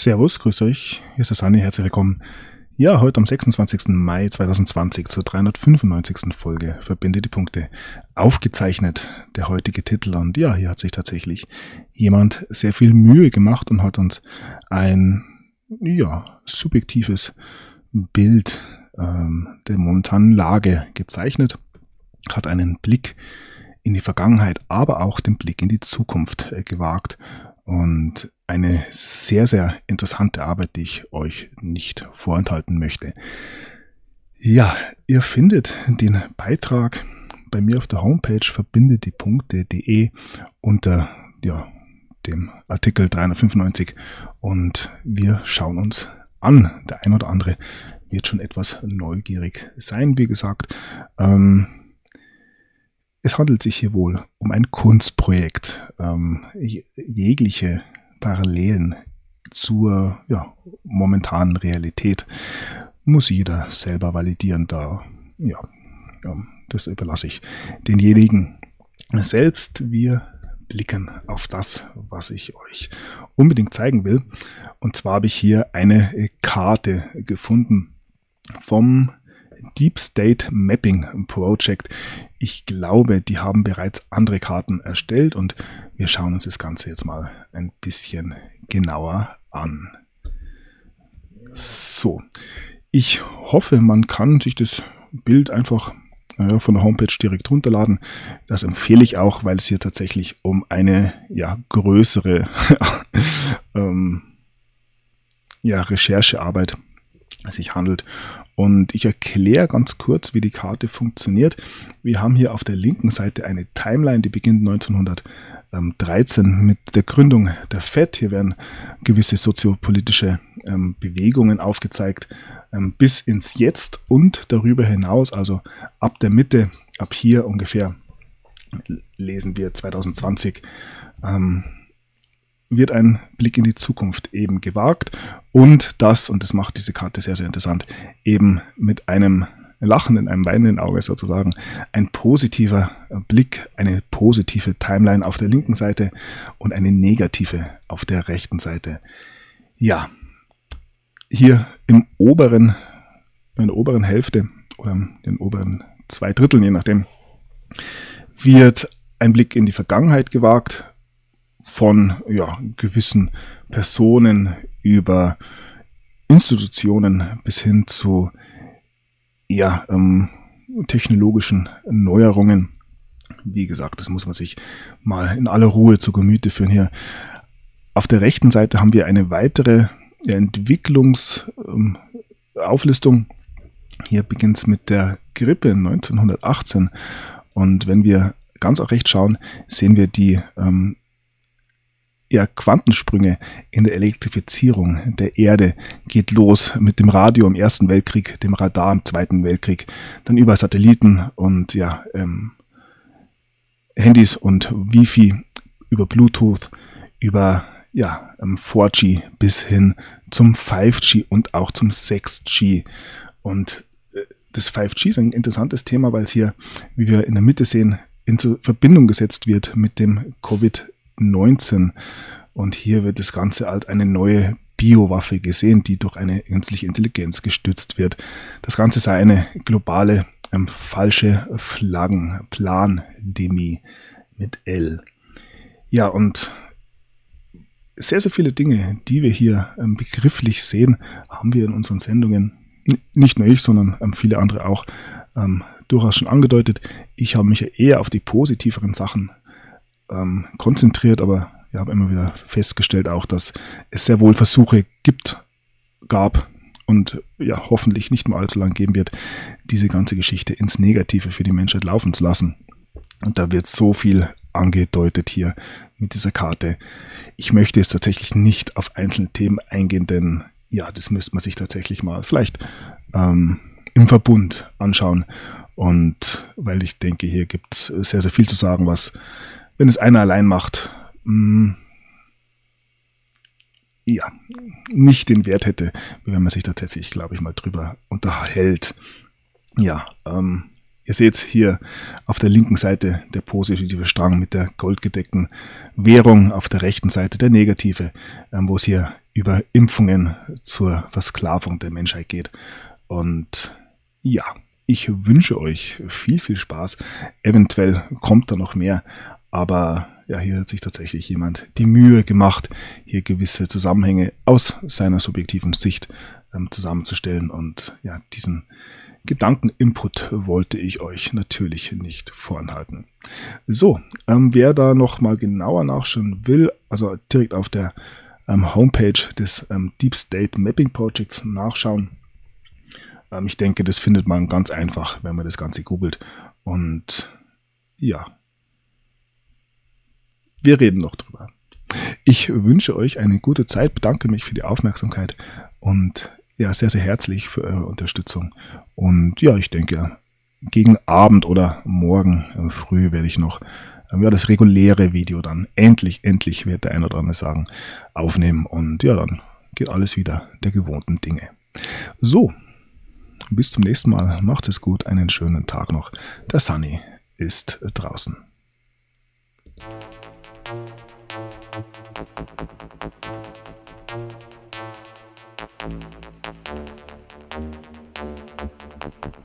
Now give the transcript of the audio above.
Servus, grüß euch. Hier ist der Sani, herzlich willkommen. Ja, heute am 26. Mai 2020 zur 395. Folge Verbinde die Punkte. Aufgezeichnet der heutige Titel und ja, hier hat sich tatsächlich jemand sehr viel Mühe gemacht und hat uns ein, ja, subjektives Bild ähm, der momentanen Lage gezeichnet, hat einen Blick in die Vergangenheit, aber auch den Blick in die Zukunft äh, gewagt und eine sehr, sehr interessante Arbeit, die ich euch nicht vorenthalten möchte. Ja, ihr findet den Beitrag bei mir auf der Homepage verbindetdiepunkte.de unter ja, dem Artikel 395 und wir schauen uns an. Der ein oder andere wird schon etwas neugierig sein, wie gesagt. Ähm, es handelt sich hier wohl um ein Kunstprojekt. Ähm, jegliche Parallelen zur ja, momentanen Realität muss jeder selber validieren. Da, ja, das überlasse ich denjenigen selbst. Wir blicken auf das, was ich euch unbedingt zeigen will. Und zwar habe ich hier eine Karte gefunden vom Deep State Mapping Project. Ich glaube, die haben bereits andere Karten erstellt und wir schauen uns das Ganze jetzt mal ein bisschen genauer an. So, ich hoffe, man kann sich das Bild einfach äh, von der Homepage direkt runterladen. Das empfehle ich auch, weil es hier tatsächlich um eine ja, größere ähm, ja, Recherchearbeit sich handelt. Und ich erkläre ganz kurz, wie die Karte funktioniert. Wir haben hier auf der linken Seite eine Timeline, die beginnt 1913 mit der Gründung der FED. Hier werden gewisse soziopolitische ähm, Bewegungen aufgezeigt ähm, bis ins Jetzt und darüber hinaus, also ab der Mitte, ab hier ungefähr, lesen wir 2020. Ähm, wird ein Blick in die Zukunft eben gewagt und das, und das macht diese Karte sehr, sehr interessant, eben mit einem Lachen in einem weinenden Auge sozusagen, ein positiver Blick, eine positive Timeline auf der linken Seite und eine negative auf der rechten Seite. Ja, hier im oberen, in der oberen Hälfte oder in den oberen zwei Dritteln, je nachdem, wird ein Blick in die Vergangenheit gewagt, von ja, gewissen Personen über Institutionen bis hin zu ja, ähm, technologischen Neuerungen. Wie gesagt, das muss man sich mal in aller Ruhe zu Gemüte führen hier. Auf der rechten Seite haben wir eine weitere Entwicklungsauflistung. Ähm, hier beginnt es mit der Grippe 1918. Und wenn wir ganz auch recht schauen, sehen wir die ähm, ja, Quantensprünge in der Elektrifizierung der Erde geht los mit dem Radio im Ersten Weltkrieg, dem Radar im Zweiten Weltkrieg, dann über Satelliten und ja, ähm, Handys und Wifi, über Bluetooth, über ja, 4G ähm, bis hin zum 5G und auch zum 6G. Und äh, das 5G ist ein interessantes Thema, weil es hier, wie wir in der Mitte sehen, in Verbindung gesetzt wird mit dem Covid 19. Und hier wird das Ganze als eine neue Biowaffe gesehen, die durch eine künstliche Intelligenz gestützt wird. Das Ganze sei eine globale ähm, falsche Flaggenplandemie mit L. Ja, und sehr, sehr viele Dinge, die wir hier ähm, begrifflich sehen, haben wir in unseren Sendungen, nicht nur ich, sondern ähm, viele andere auch, ähm, durchaus schon angedeutet. Ich habe mich ja eher auf die positiveren Sachen ähm, konzentriert, aber ich habe immer wieder festgestellt auch, dass es sehr wohl Versuche gibt, gab und ja, hoffentlich nicht mehr allzu lang geben wird, diese ganze Geschichte ins Negative für die Menschheit laufen zu lassen. Und da wird so viel angedeutet hier mit dieser Karte. Ich möchte jetzt tatsächlich nicht auf einzelne Themen eingehen, denn ja, das müsste man sich tatsächlich mal vielleicht ähm, im Verbund anschauen. Und weil ich denke, hier gibt es sehr, sehr viel zu sagen, was wenn es einer allein macht, mh, mm, ja, nicht den Wert hätte, wenn man sich da tatsächlich, glaube ich, mal drüber unterhält. ja, ähm, ihr seht hier auf der linken Seite der positive Strang mit der goldgedeckten Währung, auf der rechten Seite der negative, ähm, wo es hier über Impfungen zur Versklavung der Menschheit geht. Und ja, ich wünsche euch viel, viel Spaß. Eventuell kommt da noch mehr, aber ja, hier hat sich tatsächlich jemand die Mühe gemacht, hier gewisse Zusammenhänge aus seiner subjektiven Sicht ähm, zusammenzustellen. Und ja, diesen Gedankeninput wollte ich euch natürlich nicht vorenthalten. So, ähm, wer da noch mal genauer nachschauen will, also direkt auf der ähm, Homepage des ähm, Deep State Mapping Projects nachschauen. Ähm, ich denke, das findet man ganz einfach, wenn man das Ganze googelt. Und ja, wir reden noch drüber. Ich wünsche euch eine gute Zeit, bedanke mich für die Aufmerksamkeit und ja, sehr, sehr herzlich für eure Unterstützung. Und ja, ich denke, gegen Abend oder morgen äh, früh werde ich noch äh, ja, das reguläre Video dann endlich, endlich, wird der eine oder andere sagen, aufnehmen. Und ja, dann geht alles wieder der gewohnten Dinge. So, bis zum nächsten Mal. Macht es gut, einen schönen Tag noch. Der Sunny ist draußen. Thank you.